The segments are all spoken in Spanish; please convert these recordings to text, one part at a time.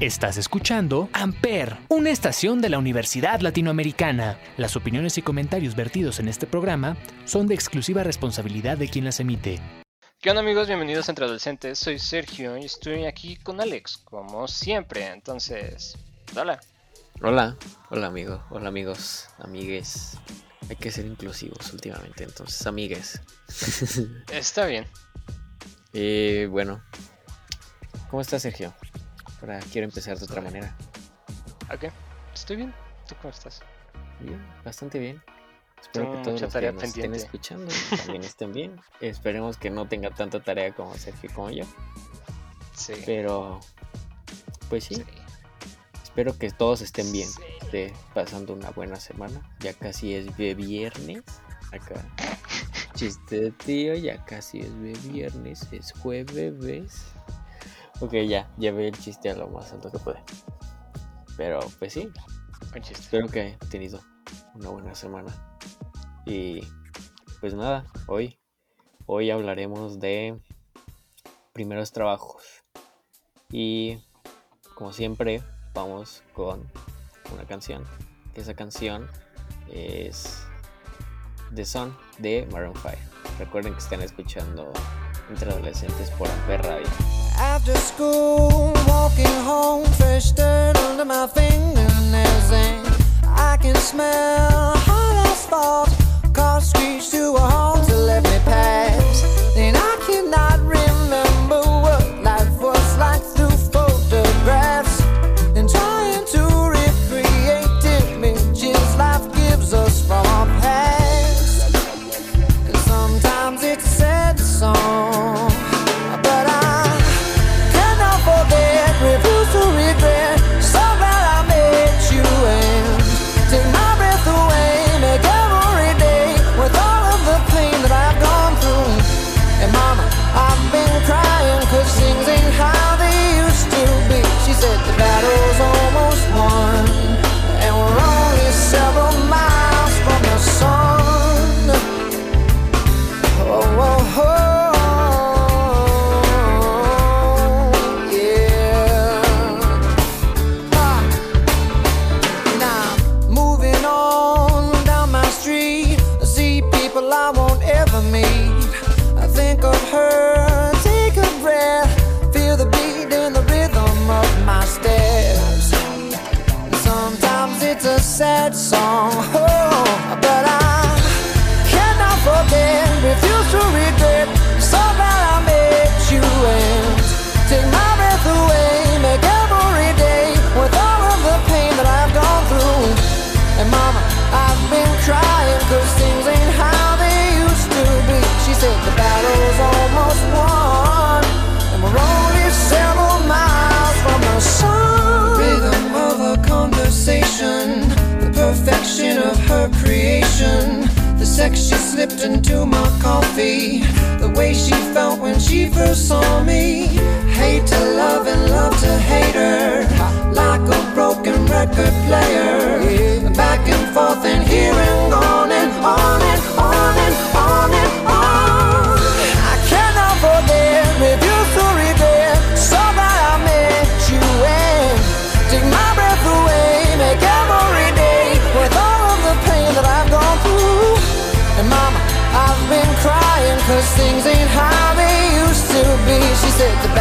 Estás escuchando Amper, una estación de la Universidad Latinoamericana. Las opiniones y comentarios vertidos en este programa son de exclusiva responsabilidad de quien las emite. ¿Qué onda amigos? Bienvenidos a Entre Adolescentes. Soy Sergio y estoy aquí con Alex, como siempre. Entonces, hola. Hola, hola amigo, hola amigos, amigues. Hay que ser inclusivos últimamente, entonces amigues. Está bien. Y bueno, ¿cómo estás Sergio? Ahora quiero empezar de otra manera. Ok, estoy bien. ¿Tú cómo estás? Bien, bastante bien. Espero Tengo que todos mucha los que nos estén escuchando también estén bien. Esperemos que no tenga tanta tarea como Sergio como yo. Sí. Pero, pues sí, sí. espero que todos estén bien. Sí. Esté pasando una buena semana. Ya casi es de viernes. Acá. Chiste de tío, ya casi es de viernes. Es jueves. Ok, ya, llevé el chiste a lo más alto que pude. Pero, pues sí, Buen chiste. Espero que hayan tenido una buena semana. Y pues nada, hoy, hoy hablaremos de primeros trabajos. Y como siempre, vamos con una canción. Que esa canción es The Sun de Maroon 5. Recuerden que están escuchando entre adolescentes por Amper Radio. After school, walking home, fresh dirt under my fingernails, and I can smell hot asphalt. Car screech to a halt slipped into my coffee, the way she felt when she first saw me. Hate to love and love to hate her, like a broken record player. Back and forth and here and on and on and said the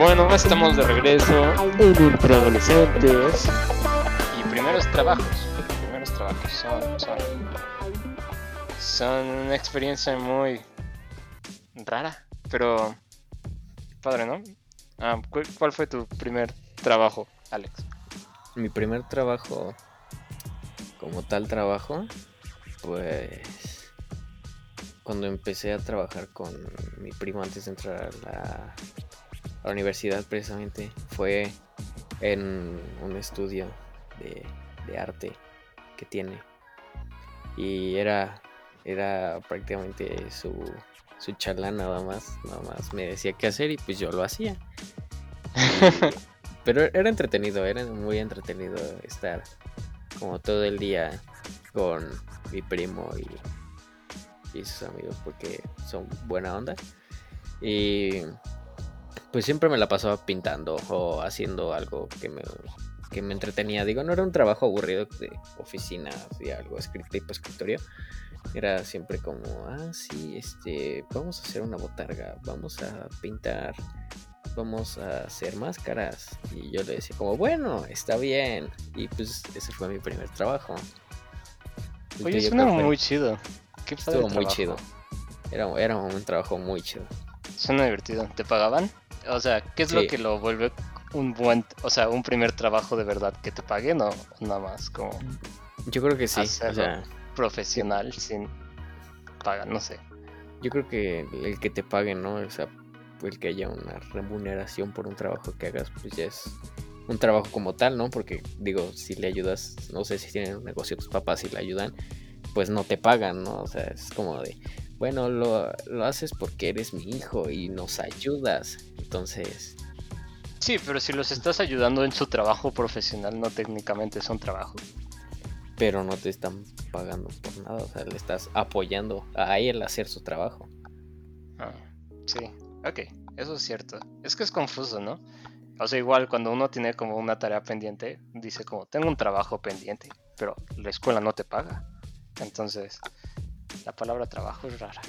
Bueno, estamos de regreso en Ultra Adolescentes. Y primeros trabajos. Primeros trabajos son, son, son una experiencia muy rara, pero padre, ¿no? Ah, ¿cu- ¿Cuál fue tu primer trabajo, Alex? Mi primer trabajo, como tal trabajo, pues cuando empecé a trabajar con mi primo antes de entrar a la, a la universidad precisamente, fue en un estudio de, de arte que tiene. Y era, era prácticamente su, su charla nada más, nada más me decía qué hacer y pues yo lo hacía. Pero era entretenido, era muy entretenido estar como todo el día con mi primo y, y sus amigos porque son buena onda. Y pues siempre me la pasaba pintando o haciendo algo que me, que me entretenía. Digo, no era un trabajo aburrido de oficina, así algo tipo escritorio. Era siempre como, ah, sí, este, vamos a hacer una botarga, vamos a pintar, vamos a hacer máscaras. Y yo le decía como, bueno, está bien. Y pues ese fue mi primer trabajo. ¿El Oye, suena fue? muy chido. Qué Estuvo muy trabajo. chido. Era, era un trabajo muy chido. Suena divertido. ¿Te pagaban? O sea, ¿qué es lo que lo vuelve un buen, o sea, un primer trabajo de verdad que te paguen o nada más como Yo creo que sí. O Hacerlo. sea, profesional sin paga, no sé. yo creo que el que te paguen, ¿no? O sea, el que haya una remuneración por un trabajo que hagas, pues ya es un trabajo como tal, ¿no? Porque digo, si le ayudas, no sé si tienen un negocio tus papás y le ayudan, pues no te pagan, ¿no? O sea, es como de, bueno, lo, lo haces porque eres mi hijo y nos ayudas. Entonces, Sí, pero si los estás ayudando en su trabajo profesional, no técnicamente es un trabajo. pero no te están pagando por nada, o sea, le estás apoyando a él a hacer su trabajo. Ah, sí, ok, eso es cierto. Es que es confuso, ¿no? O sea, igual cuando uno tiene como una tarea pendiente, dice como, tengo un trabajo pendiente, pero la escuela no te paga. Entonces, la palabra trabajo es rara.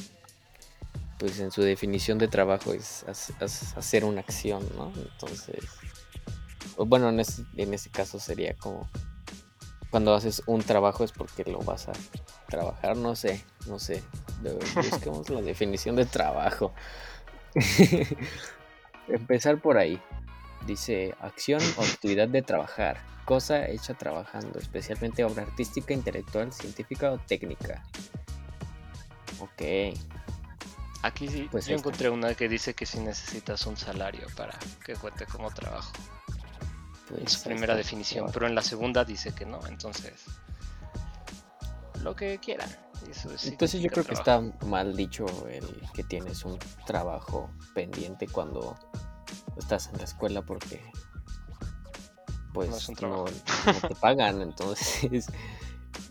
pues en su definición de trabajo es hac- hac- hacer una acción, ¿no? Entonces, bueno, en ese, en ese caso sería como cuando haces un trabajo es porque lo vas a trabajar, no sé, no sé. Busquemos la definición de trabajo. Empezar por ahí. Dice acción o actividad de trabajar, cosa hecha trabajando, especialmente obra artística, intelectual, científica o técnica. Ok. Aquí sí, Pues yo está. encontré una que dice que sí necesitas un salario para que cuente como trabajo. Pues En su primera definición, pero en la segunda dice que no, entonces lo que quieran. Eso Entonces yo creo que está mal dicho el que tienes un trabajo pendiente cuando estás en la escuela porque pues No es un no te pagan, entonces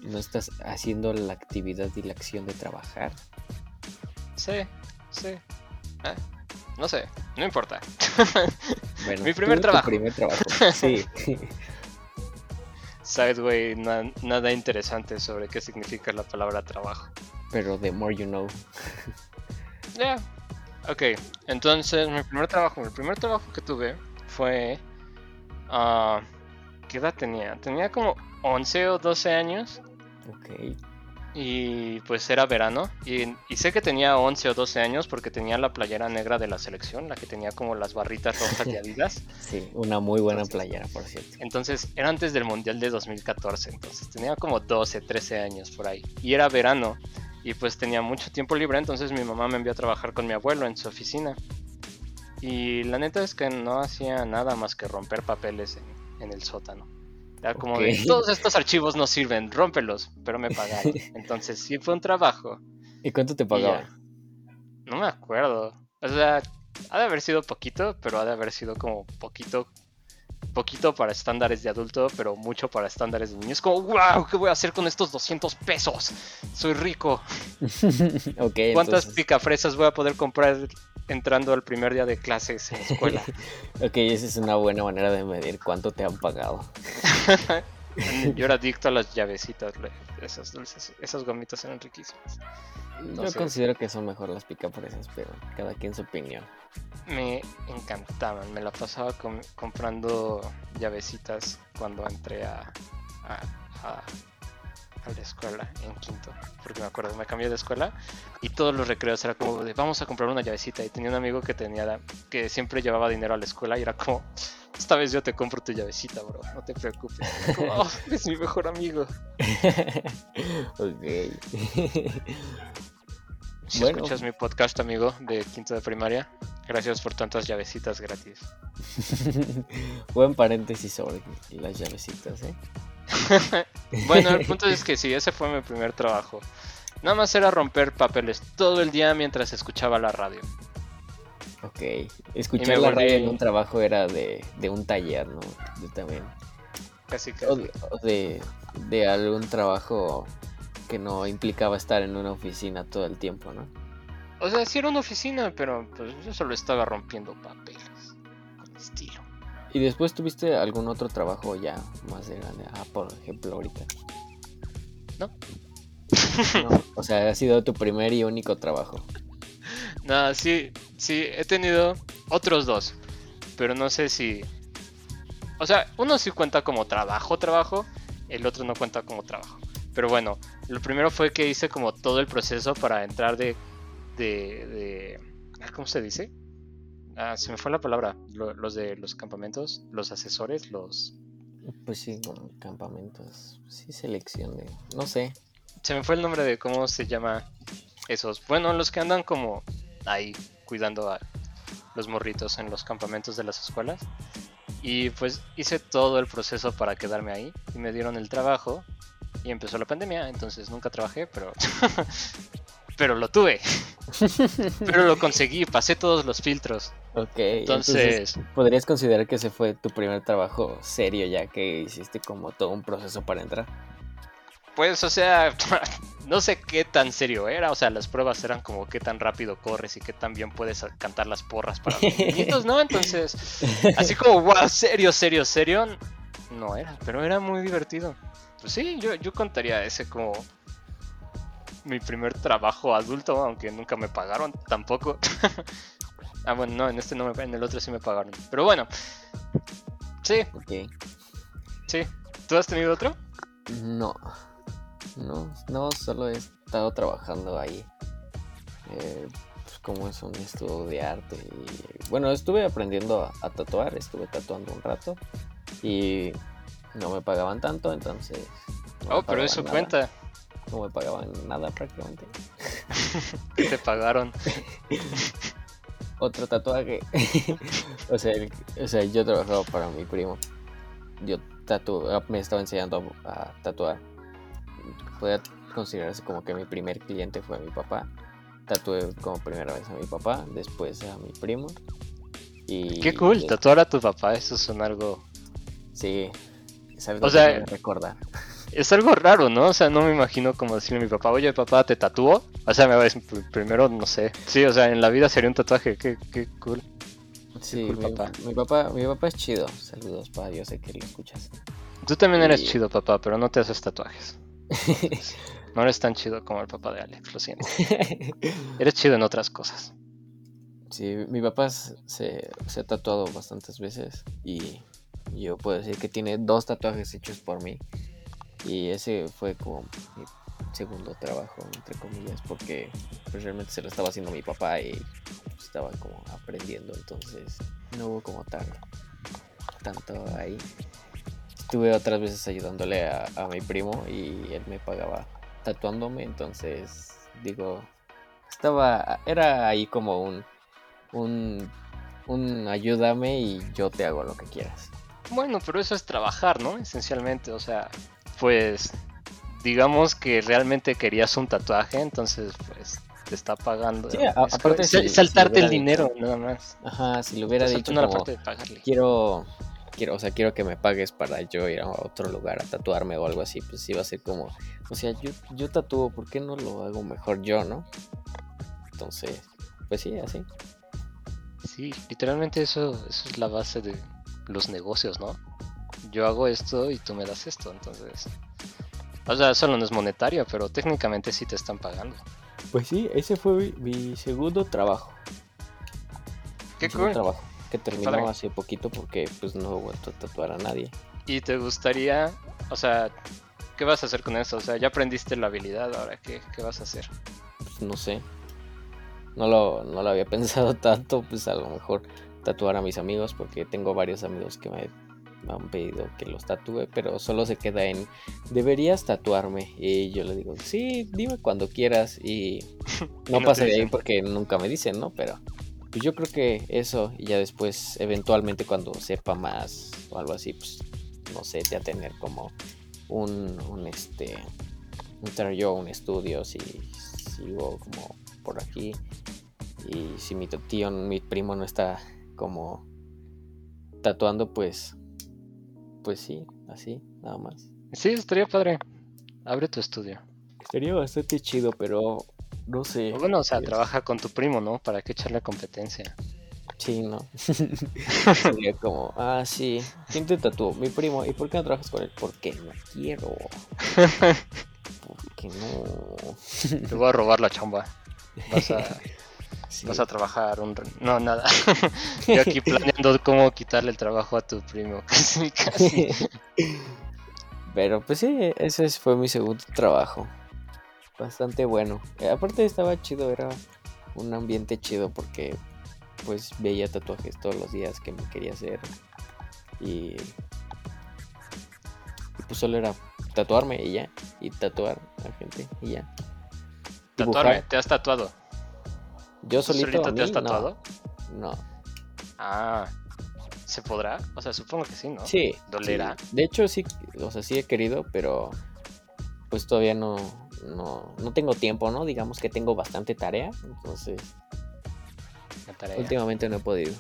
no estás haciendo la actividad y la acción de trabajar. Sí, sí. Ah, no sé, no importa. Bueno, Mi primer trabajo. primer trabajo. Sí. Sideway, na- nada interesante sobre qué significa la palabra trabajo. Pero the more you know. Ya. Ok, entonces mi primer trabajo, el primer trabajo que tuve fue... ah, ¿Qué edad tenía? Tenía como 11 o 12 años Ok. y pues era verano. Y, y sé que tenía 11 o 12 años porque tenía la playera negra de la selección, la que tenía como las barritas rojas de Adidas. Sí, una muy buena Entonces- playera, por cierto. Entonces era antes del Mundial de 2014, entonces tenía como 12, 13 años por ahí. Y era verano y pues tenía mucho tiempo libre, entonces mi mamá me envió a trabajar con mi abuelo en su oficina. Y la neta es que no hacía nada más que romper papeles en, en el sótano. Era como de, todos estos archivos no sirven, rómpelos, pero me pagaron. Entonces sí fue un trabajo. ¿Y cuánto te pagaban? No me acuerdo. O sea, ha de haber sido poquito, pero ha de haber sido como poquito. Poquito para estándares de adulto, pero mucho para estándares de niño. Es como, wow, ¿qué voy a hacer con estos 200 pesos? Soy rico. ¿Cuántas entonces- picafresas voy a poder comprar entrando al primer día de clases en la escuela? Ok, esa es una buena manera de medir cuánto te han pagado. Yo era adicto a las llavecitas. Esas dulces, esas gomitas eran riquísimas. Yo considero que son mejor las picapresas, pero cada quien su opinión. me encantaban. Me la pasaba com- comprando llavecitas cuando entré a, a, a- a la escuela en quinto. Porque me acuerdo, me cambié de escuela y todos los recreos era como de vamos a comprar una llavecita. Y tenía un amigo que tenía la- que siempre llevaba dinero a la escuela y era como esta vez yo te compro tu llavecita, bro. No te preocupes. Como, "Oh, es mi mejor amigo. ok. Si Bueno. escuchas mi podcast, amigo, de quinto de primaria, gracias por tantas llavecitas gratis. Buen paréntesis sobre las llavecitas, ¿eh? Bueno, el punto es que sí, ese fue mi primer trabajo. Nada más era romper papeles todo el día mientras escuchaba la radio. Ok. Escuchar la volví- radio en un trabajo era de, de un taller, ¿no? Yo también. Casi que. O, de, o de, de algún trabajo que no implicaba estar en una oficina todo el tiempo, ¿no? O sea, sí era una oficina, pero pues yo solo estaba rompiendo papeles. ¿Y después tuviste algún otro trabajo ya más de grande? Ah, por ejemplo, ahorita. No. No, O sea, ha sido tu primer y único trabajo. Nada, sí, sí, he tenido otros dos. Pero no sé si. O sea, uno sí cuenta como trabajo, trabajo. El otro no cuenta como trabajo. Pero bueno, lo primero fue que hice como todo el proceso para entrar de. de. de ¿Cómo se dice? Ah, se me fue la palabra. Lo- los de los campamentos, los asesores, los. Pues sí, campamentos. Sí, selección de. No sé. Se me fue el nombre de cómo se llama esos. Bueno, los que andan como ahí cuidando a los morritos en los campamentos de las escuelas. Y pues hice todo el proceso para quedarme ahí. Y me dieron el trabajo. Y empezó la pandemia. Entonces nunca trabajé, pero. pero lo tuve. pero lo conseguí. Pasé todos los filtros. Ok. Entonces. ¿podrías considerar que ese fue tu primer trabajo serio ya que hiciste como todo un proceso para entrar? Pues, o sea, no sé qué tan serio era. O sea, las pruebas eran como qué tan rápido corres y qué tan bien puedes cantar las porras para los niñitos, ¿no? Entonces, así como, wow, serio, serio, serio, no era, pero era muy divertido. Pues sí, yo, yo contaría ese como mi primer trabajo adulto, aunque nunca me pagaron tampoco. ah, bueno, no, en este no me en el otro sí me pagaron. Pero bueno, sí, Ok. sí. ¿Tú has tenido otro? No. No, no, solo he estado trabajando ahí. Eh, pues como es un estudio de arte. Y, bueno, estuve aprendiendo a, a tatuar, estuve tatuando un rato. Y no me pagaban tanto, entonces. no Oh, pero eso nada. cuenta. No me pagaban nada prácticamente. te pagaron. Otro tatuaje. o, sea, el- o sea, yo trabajaba para mi primo. Yo tatu me estaba enseñando a, a tatuar. Puede considerarse como que mi primer cliente fue mi papá. Tatué como primera vez a mi papá, después a mi primo. Y Qué cool, tatuar a tu papá, eso son algo... Sí, es algo O que sea- me recuerda. Es algo raro, ¿no? O sea, no me imagino como decirle a mi papá, oye papá, ¿te tatuó? O sea, me va a decir, "Pr- primero, no sé. Sí, o sea, en la vida sería un tatuaje, qué, qué cool. Sí, cool, mi, papá. mi papá, mi papá es chido. Saludos, pa, yo sé que lo escuchas. Tú también eres chido, papá, pero no te haces tatuajes. No eres tan chido como el papá de Alex, lo siento. Eres chido en otras cosas. Sí, mi papá se, se ha tatuado bastantes veces y yo puedo decir que tiene dos tatuajes hechos por mí. Y ese fue como mi segundo trabajo, entre comillas, porque pues, realmente se lo estaba haciendo mi papá y estaba como aprendiendo, entonces no hubo como tal tanto ahí. Estuve otras veces ayudándole a, a mi primo y él me pagaba tatuándome, entonces digo, estaba, era ahí como un, un, un ayúdame y yo te hago lo que quieras. Bueno, pero eso es trabajar, ¿no? Esencialmente, o sea, pues digamos que realmente querías un tatuaje, entonces pues te está pagando. Sí, Es aparte si- saltarte si el dinero, nada más. Ajá, si lo hubiera Te dicho como, parte de pagarle. quiero, quiero, o sea, quiero que me pagues para yo ir a otro lugar a tatuarme o algo así, pues iba a ser como, o sea, yo, yo tatúo, ¿por qué no lo hago mejor yo, no? Entonces, pues sí, así. Sí, literalmente eso, eso es la base de los negocios, ¿no? Yo hago esto y tú me das esto, entonces... O sea, solo no es monetario, pero técnicamente sí te están pagando. Pues sí, ese fue mi, segundo trabajo. Qué Mi segundo cool. trabajo que terminó hace poquito porque pues no he vuelto a tatuar a nadie. ¿Y te gustaría, o sea, qué vas a hacer con eso? O sea, ya aprendiste la habilidad, ahora qué, qué vas a hacer? Pues no sé. No lo, no lo había pensado tanto, pues a lo mejor tatuar a mis amigos porque tengo varios amigos que me, me han pedido que los tatúe, pero solo se queda en deberías tatuarme y yo le digo, sí, dime cuando quieras y no no pasa de ahí porque nunca me dicen, ¿no? Pero pues yo creo que eso y ya después eventualmente cuando sepa más o algo así, pues no sé, ya tener como un, un este entrar yo un estudio si sigo como por aquí y si mi tío, mi primo no está como tatuando, pues pues sí, así, nada más. Sí, estaría padre. Abre tu estudio. Sería bastante chido, pero no sé. Bueno, o sea, Sí, trabaja con tu primo, ¿no? ¿Para qué echarle competencia? Sí, no. Sería como, ah, sí, ¿quién te tatuó? Mi primo. ¿Y por qué no trabajas con él? Porque no quiero. Porque no. Te voy a robar la chamba. Vas a, Sí. vas a trabajar un... No, nada. Yo aquí planeando cómo quitarle el trabajo a tu primo. Casi, casi. Pero pues sí, ese fue mi segundo trabajo. Bastante bueno. Eh, aparte estaba chido, era un ambiente chido porque pues veía tatuajes todos los días que me quería hacer. Y, y, pues solo era tatuarme y ya. Y tatuar a gente y ya. Tatuarme. ¿te has tatuado? Yo ¿Tú solito, solito a te has mí, no. tatuado? No. Ah, ¿se podrá? O sea, supongo que sí, ¿no? Sí. ¿Dolerá? sí. De hecho, sí, o sea, sí he querido, pero pues todavía no, no, no tengo tiempo, ¿no? Digamos que tengo bastante tarea, entonces La tarea. últimamente no he podido.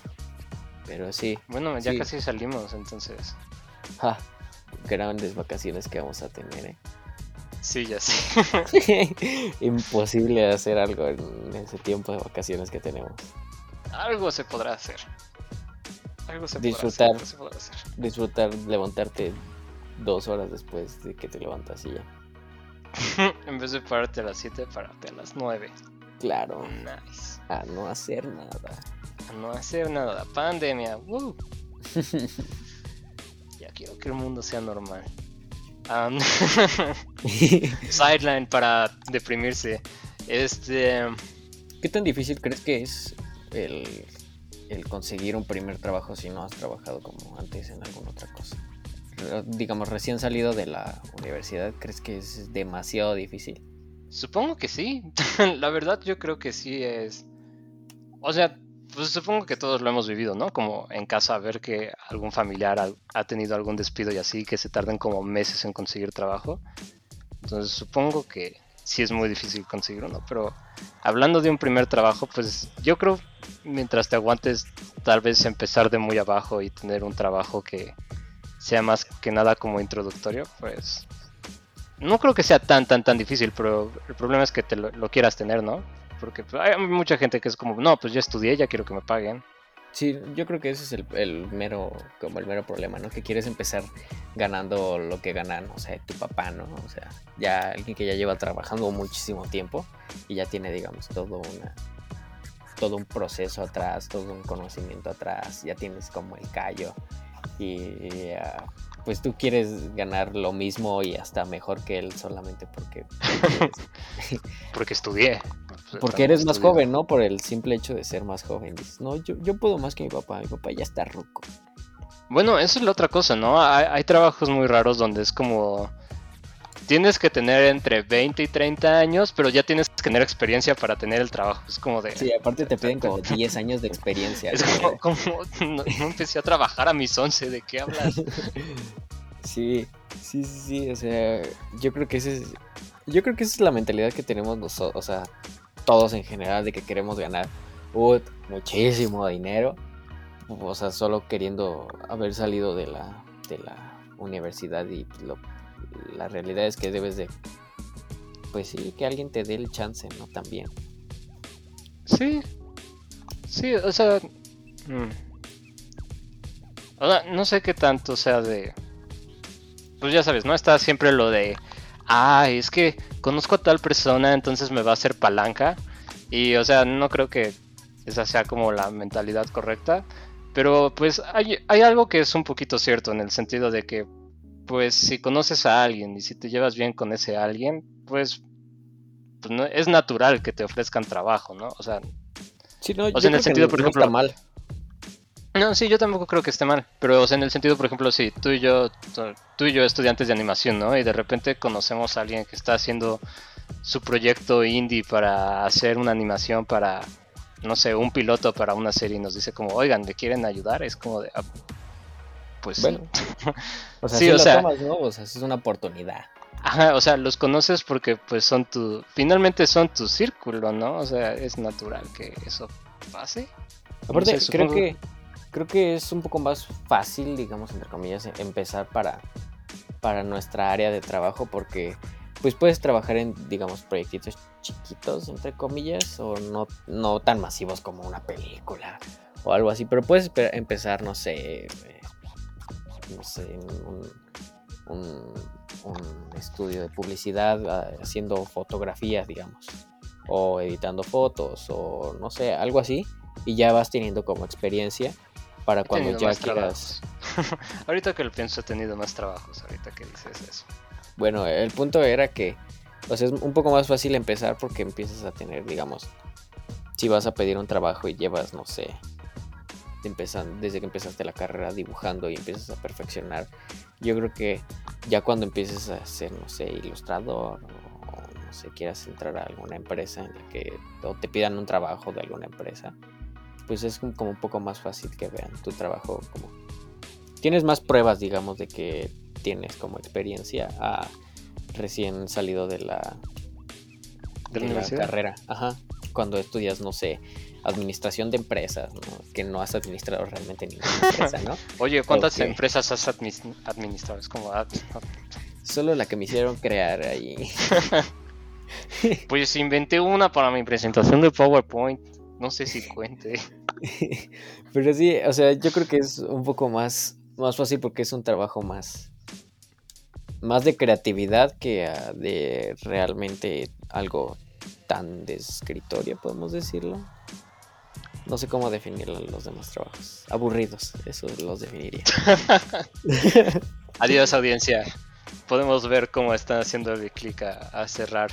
Pero sí, Bueno, ya Sí. casi salimos, entonces. ja, grandes vacaciones que vamos a tener, ¿eh? Sí, ya sé. Imposible hacer algo en ese tiempo de vacaciones que tenemos. Algo se podrá hacer. Algo se Disfrutar. podrá hacer. se podrá hacer. Disfrutar, levantarte dos horas después de que te levantas y ya. en vez de pararte a las 7, pararte a las 9. Claro, Nice. a no hacer nada. A no hacer nada. Pandemia. woo. ya quiero que el mundo sea normal. Am, sideline para deprimirse. Este. ¿Qué tan difícil crees que es el, el conseguir un primer trabajo si no has trabajado como antes en alguna otra cosa? Digamos, recién salido de la universidad, ¿crees que es demasiado difícil? Supongo que sí. La verdad, yo creo que sí es. O sea, pues supongo que todos lo hemos vivido, ¿no? Como en casa, ver que algún familiar ha, tenido algún despido y así, que se tarden como meses en conseguir trabajo. Entonces, supongo que sí es muy difícil conseguir uno. Pero hablando de un primer trabajo, pues yo creo, mientras te aguantes, tal vez empezar de muy abajo y tener un trabajo que sea más que nada como introductorio, pues no creo que sea tan, tan, tan difícil, pero el problema es que te lo quieras tener, ¿no? Porque pues, hay mucha gente que es como, no, pues ya estudié, ya quiero que me paguen. Sí, yo creo que ese es el, el mero, como el mero problema, ¿no? Que quieres empezar ganando lo que ganan, o sea, tu papá, ¿no? O sea, ya alguien que ya lleva trabajando muchísimo tiempo y ya tiene, digamos, todo una todo un proceso atrás, todo un conocimiento atrás, ya tienes como el callo y ah, pues tú quieres ganar lo mismo y hasta mejor que él solamente porque Porque estudié. Porque eres más joven, ¿no? Por el simple hecho de ser más joven. Dices, no, yo, yo puedo más que mi papá, mi papá ya está ruco. Bueno, eso es la otra cosa, ¿no? Hay, hay trabajos muy raros donde es como... Tienes que tener entre 20 y 30 años, pero ya tienes que tener experiencia para tener el trabajo. Es como de... Sí, aparte te piden como 10 años de experiencia. Es como- no, no empecé a trabajar a mis 11, ¿de qué hablas? Sí, sí, sí, sí, o sea, yo creo que ese es, yo creo que esa es la mentalidad que tenemos nosotros, o sea, todos en general de que queremos ganar muchísimo dinero, o sea, solo queriendo haber salido de la, de la universidad y lo- la realidad es que debes de, pues sí, que alguien te dé el chance, ¿no? También. Sí. Sí, o sea. mm. O sea, no sé qué tanto sea de. Pues ya sabes, ¿no? Está siempre lo de. Ah, es que conozco a tal persona, entonces me va a hacer palanca. Y, o sea, no creo que esa sea como la mentalidad correcta. Pero pues hay, hay algo que es un poquito cierto en el sentido de que, pues si conoces a alguien y si te llevas bien con ese alguien, pues, pues no, es natural que te ofrezcan trabajo, ¿no? O sea, Sí, no, O sea, en el sentido, por no ejemplo, mal. No, sí, yo tampoco creo que esté mal. Pero, o sea, en el sentido, por ejemplo, si tú y yo, tú- y yo estudiantes de animación, ¿no? Y de repente conocemos a alguien que está haciendo su proyecto indie para hacer una animación para, no sé, un piloto para una serie y nos dice como, oigan, ¿le quieren ayudar? Es como de, "Ah, pues sí". Bueno, O sea, Sí, sí, o lo sea- tomas, ¿no? O sea, es una oportunidad. Ajá, o sea, los conoces porque pues son tu, finalmente son tu círculo, ¿no? O sea, es natural que eso pase. Aparte, sé, creo supongo- que creo que es un poco más fácil, digamos, entre comillas, empezar para, para nuestra área de trabajo porque pues puedes trabajar en, digamos, proyectitos chiquitos, entre comillas, o no, no tan masivos como una película o algo así, pero puedes empe- empezar, no sé, eh, no sé, un, un, un estudio de publicidad ah, haciendo fotografías, digamos, o editando fotos, o no sé, algo así, y ya vas teniendo como experiencia para cuando ya quieras. ahorita que lo pienso, he tenido más trabajos, ahorita que dices eso. Bueno, el punto era que, o sea, es un poco más fácil empezar porque empiezas a tener, digamos, si vas a pedir un trabajo y llevas, no sé, empezan, desde que empezaste la carrera dibujando y empiezas a perfeccionar, yo creo que ya cuando empieces a ser, no sé, ilustrador o no sé, quieras entrar a alguna empresa en la que o te pidan un trabajo de alguna empresa, pues es como un poco más fácil que vean tu trabajo como... Tienes más pruebas, digamos, de que tienes como experiencia a recién salido de la, ¿De la de la universidad? carrera. Ajá. Cuando estudias, no sé, administración de empresas, ¿no? Que no has administrado realmente ninguna empresa, ¿no? Oye, ¿cuántas empresas has administrado? Es como, ah, Solo la que me hicieron crear ahí. pues inventé una para mi presentación de PowerPoint. No sé si cuente. Pero sí, o sea, yo creo que es un poco más, más fácil porque es un trabajo más, más de creatividad que ah, de realmente algo tan de escritorio, podemos decirlo. No sé cómo definirlo en los demás trabajos. Aburridos, eso los definiría. Adiós, audiencia. Podemos ver cómo están haciendo el clic a, a cerrar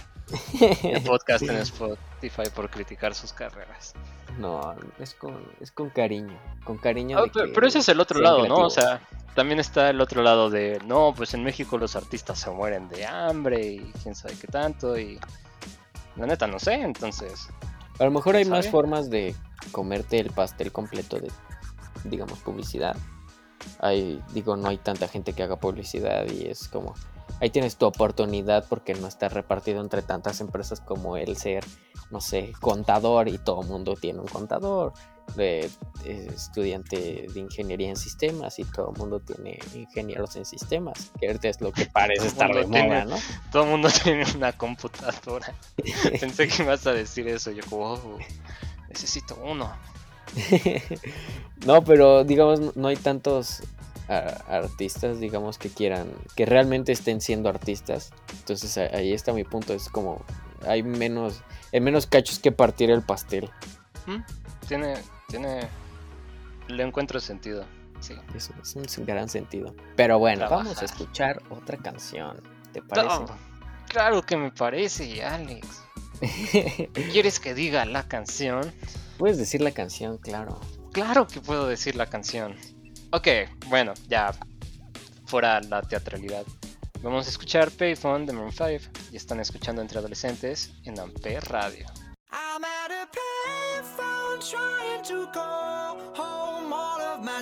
el podcast en Spotify por criticar sus carreras. No, es con, es con cariño. Con cariño. Ah, de pe- que pero ese es el otro lado, ¿no? O sea, también está el otro lado de, no, pues en México los artistas se mueren de hambre y quién sabe qué tanto y... La neta, no sé, entonces... A lo mejor hay más formas de comerte el pastel completo de, digamos, publicidad. Hay, digo, no hay tanta gente que haga publicidad y es como, ahí tienes tu oportunidad porque no está repartido entre tantas empresas como el ser, no sé, contador y todo el mundo tiene un contador, de, eh, estudiante de ingeniería en sistemas y todo el mundo tiene ingenieros en sistemas, que ahorita es lo que parece estar de moda, ¿no? Todo el mundo tiene una computadora. Pensé que ibas a decir eso. Yo como, "Oh, necesito uno. no, pero digamos, no hay tantos a- artistas, digamos, que quieran, que realmente estén siendo artistas. Entonces ahí está mi punto, es como, hay menos, hay menos cachos que partir el pastel. ¿Mm? Tiene, tiene... Le encuentro sentido. Sí. Eso es un gran sentido. Pero bueno, vamos a escuchar otra canción, ¿te parece? No, claro que me parece, Alex. ¿Quieres que diga la canción? Puedes decir la canción, claro. Claro que puedo decir la canción. Ok, bueno, ya fuera la teatralidad. Vamos a escuchar Payphone de Maroon 5 y están escuchando entre adolescentes en Ampere Radio. I'm payphone trying to call home. All of my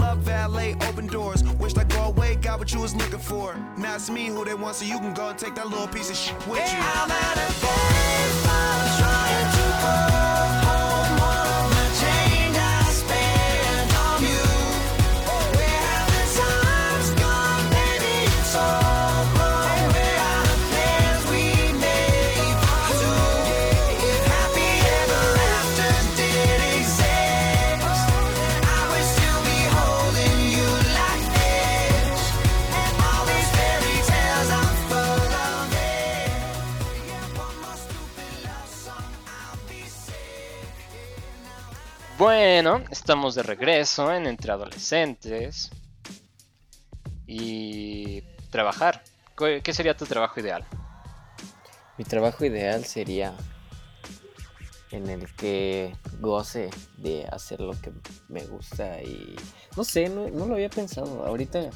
up, valet, open doors. Wished I go away, got what you was looking for. Now it's me who they want, so you can go and take that little piece of shit with you. I'm at a baseball trying to go Bueno, estamos de regreso en Entre Adolescentes. Y trabajar. ¿Qué sería tu trabajo ideal? Mi trabajo ideal sería en el que goce de hacer lo que me gusta y no sé, no, no lo había pensado. Ahorita,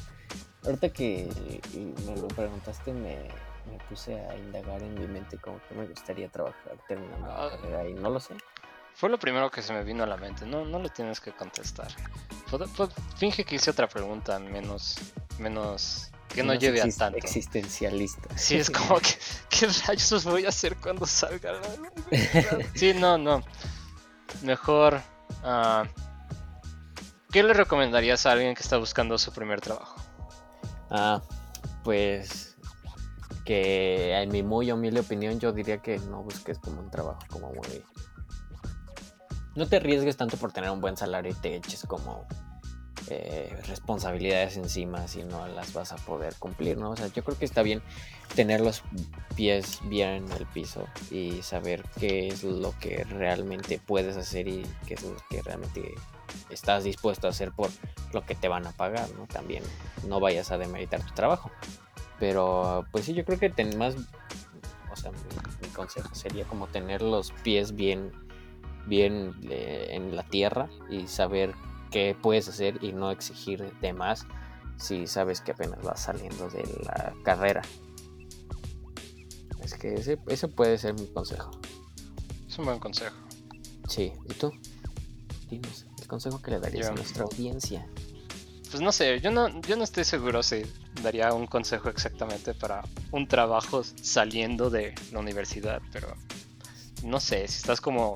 ahorita que me lo preguntaste me, me puse a indagar en mi mente como que me gustaría trabajar terminando la Ah. carrera y no lo sé. Fue lo primero que se me vino a la mente. No, no lo tienes que contestar. Fue- fue- finge que hice otra pregunta menos, menos que no lleve a tanto. Existencialista. Sí, es como que, ¿qué rayos voy a hacer cuando salga? Sí, no, no. Mejor, ah, ¿qué le recomendarías a alguien que está buscando su primer trabajo? Ah, pues que en mi muy humilde opinión yo diría que no busques como un trabajo como muy... No te arriesgues tanto por tener un buen salario y te eches como eh, responsabilidades encima si no las vas a poder cumplir, ¿no? O sea, yo creo que está bien tener los pies bien en el piso y saber qué es lo que realmente puedes hacer y qué es lo que realmente estás dispuesto a hacer por lo que te van a pagar, ¿no? También no vayas a demeritar tu trabajo. Pero pues sí, yo creo que ten más, o sea, mi, mi consejo sería como tener los pies bien, bien eh, en la tierra y saber qué puedes hacer y no exigir de más si sabes que apenas vas saliendo de la carrera. Es que ese, ese puede ser mi consejo. Es un buen consejo. Sí, ¿y tú? Dinos, el consejo que le darías Yo. a nuestra audiencia. Pues no sé, yo no, yo no estoy seguro si daría un consejo exactamente para un trabajo saliendo de la universidad, pero no sé, si estás como,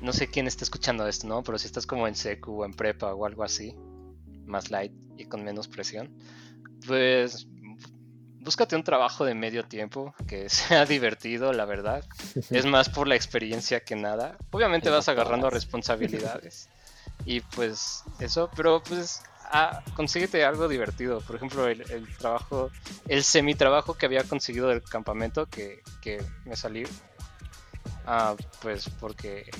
no sé quién está escuchando esto, ¿no? Pero si estás como en secu o en prepa o algo así, más light y con menos presión, pues búscate un trabajo de medio tiempo que sea divertido, la verdad. Es más por la experiencia que nada. Obviamente vas agarrando responsabilidades. Y pues eso, pero pues ah, consíguete algo divertido. Por ejemplo, el, el trabajo, el semi-trabajo que había conseguido del campamento que, que me salió. Ah, pues porque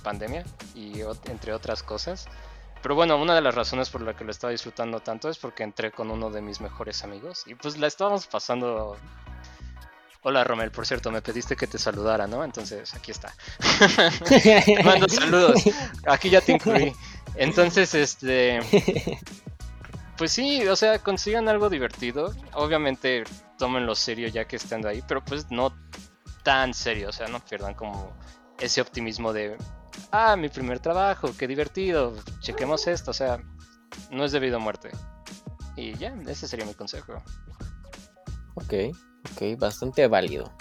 pandemia y entre otras cosas. Pero bueno, una de las razones por la que lo estaba disfrutando tanto es porque entré con uno de mis mejores amigos y pues la estábamos pasando. Hola Romel, por cierto, me pediste que te saludara, ¿no? Entonces aquí está. Te mando saludos. Aquí ya te incluí. Entonces, este. Pues sí, o sea, consigan algo divertido. Obviamente, tómenlo serio ya que estando ahí, pero pues no tan serio. O sea, no pierdan como ese optimismo de. Ah, mi primer trabajo, qué divertido. Chequemos esto. O sea, no es debido a muerte. Y ya, ese sería mi consejo. ok, ok, bastante válido.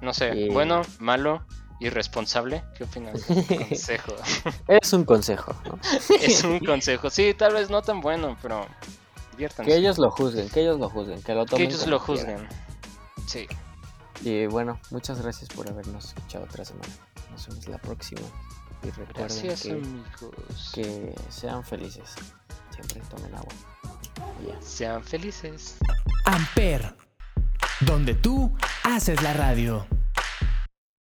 No sé, Y- bueno, malo, irresponsable. ¿Qué opinas? consejo. Es un consejo, ¿no? es un consejo. Sí, tal vez no tan bueno, pero diviértanse. Que ellos lo juzguen, que ellos lo juzguen, que lo Que tomen ellos como lo quieran. juzguen. Sí. Y bueno, muchas gracias por habernos escuchado otra semana. Nos vemos la próxima. Y recuerden Gracias, que, amigos. que sean felices. Siempre tomen agua. Sean felices. Amper, donde tú haces la radio.